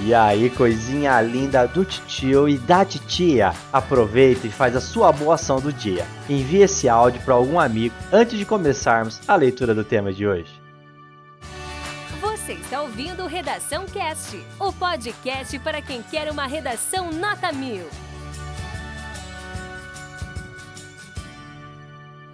E aí, coisinha linda do tio e da titia, aproveita e faz a sua boa ação do dia. Envie esse áudio para algum amigo antes de começarmos a leitura do tema de hoje. Você está ouvindo Redação Cast, o podcast para quem quer uma redação nota mil.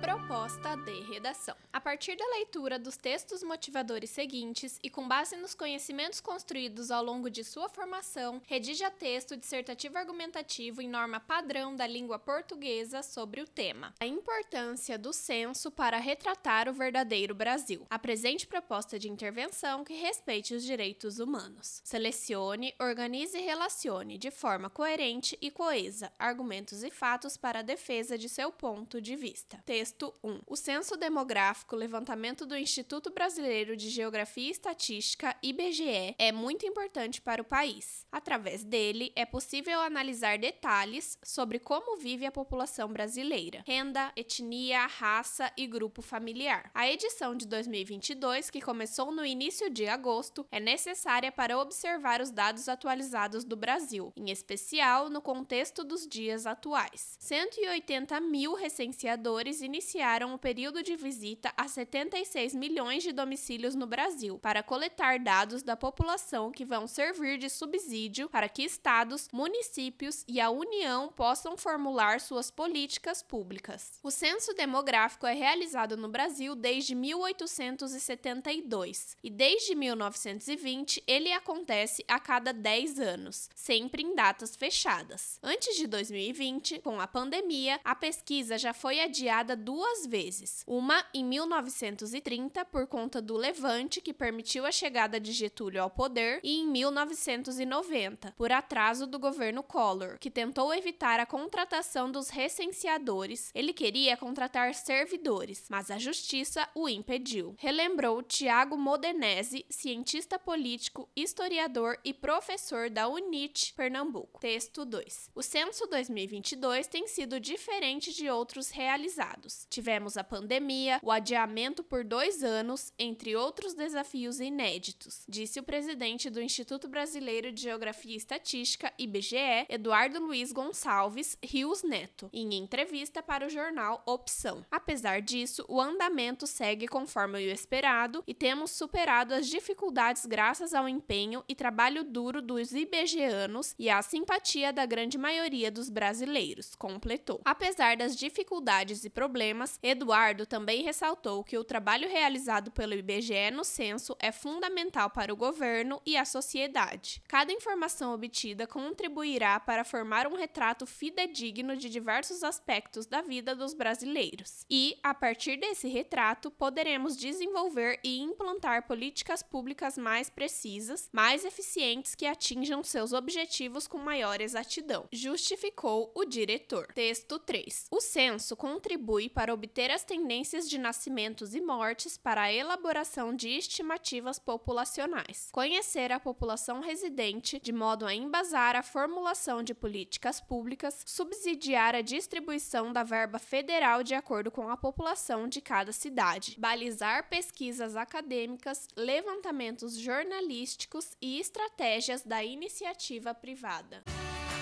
Proposta de redação. A partir da leitura dos textos motivadores seguintes e com base nos conhecimentos construídos ao longo de sua formação, redija texto dissertativo argumentativo em norma padrão da língua portuguesa sobre o tema. A importância do censo para retratar o verdadeiro Brasil. Apresente proposta de intervenção que respeite os direitos humanos. Selecione, organize e relacione de forma coerente e coesa argumentos e fatos para a defesa de seu ponto de vista. Texto 1. O censo demográfico, levantamento do Instituto Brasileiro de Geografia e Estatística, IBGE, é muito importante para o país. Através dele, é possível analisar detalhes sobre como vive a população brasileira, renda, etnia, raça e grupo familiar. A edição de 2022, que começou no início de agosto, é necessária para observar os dados atualizados do Brasil, em especial no contexto dos dias atuais. 180 mil recenseadores iniciaram o período de visita a 76 milhões de domicílios no Brasil para coletar dados da população que vão servir de subsídio para que estados, municípios e a União possam formular suas políticas públicas. O censo demográfico é realizado no Brasil desde 1872 e desde 1920 ele acontece a cada 10 anos, sempre em datas fechadas. Antes de 2020, com a pandemia, a pesquisa já foi adiada duas vezes. Uma em 1930 por conta do levante que permitiu a chegada de Getúlio ao poder e em 1990 por atraso do governo Collor, que tentou evitar a contratação dos recenseadores. Ele queria contratar servidores, mas a justiça o impediu. Relembrou Tiago Modenese, cientista político, historiador e professor da UNIT, Pernambuco. Texto 2. O censo 2022 tem sido diferente de outros realizados. Tivemos a pandemia, o adiamento por dois anos, entre outros desafios inéditos, disse o presidente do Instituto Brasileiro de Geografia e Estatística, IBGE, Eduardo Luiz Gonçalves Rios Neto, em entrevista para o jornal Opção. Apesar disso, o andamento segue conforme o esperado e temos superado as dificuldades graças ao empenho e trabalho duro dos IBGanos e à simpatia da grande maioria dos brasileiros, completou. Apesar das dificuldades e problemas, Eduardo também ressaltou que o trabalho realizado pelo IBGE no censo é fundamental para o governo e a sociedade. Cada informação obtida contribuirá para formar um retrato fidedigno de diversos aspectos da vida dos brasileiros. E, a partir desse retrato, poderemos desenvolver e implantar políticas públicas mais precisas, mais eficientes que atinjam seus objetivos com maior exatidão, justificou o diretor. Texto 3. O censo contribui para obter as tendências de nascimentos e mortes para a elaboração de estimativas populacionais. Conhecer a população residente de modo a embasar a formulação de políticas públicas, subsidiar a distribuição da verba federal de acordo com a população de cada cidade, balizar pesquisas acadêmicas, levantamentos jornalísticos e estratégias da iniciativa privada.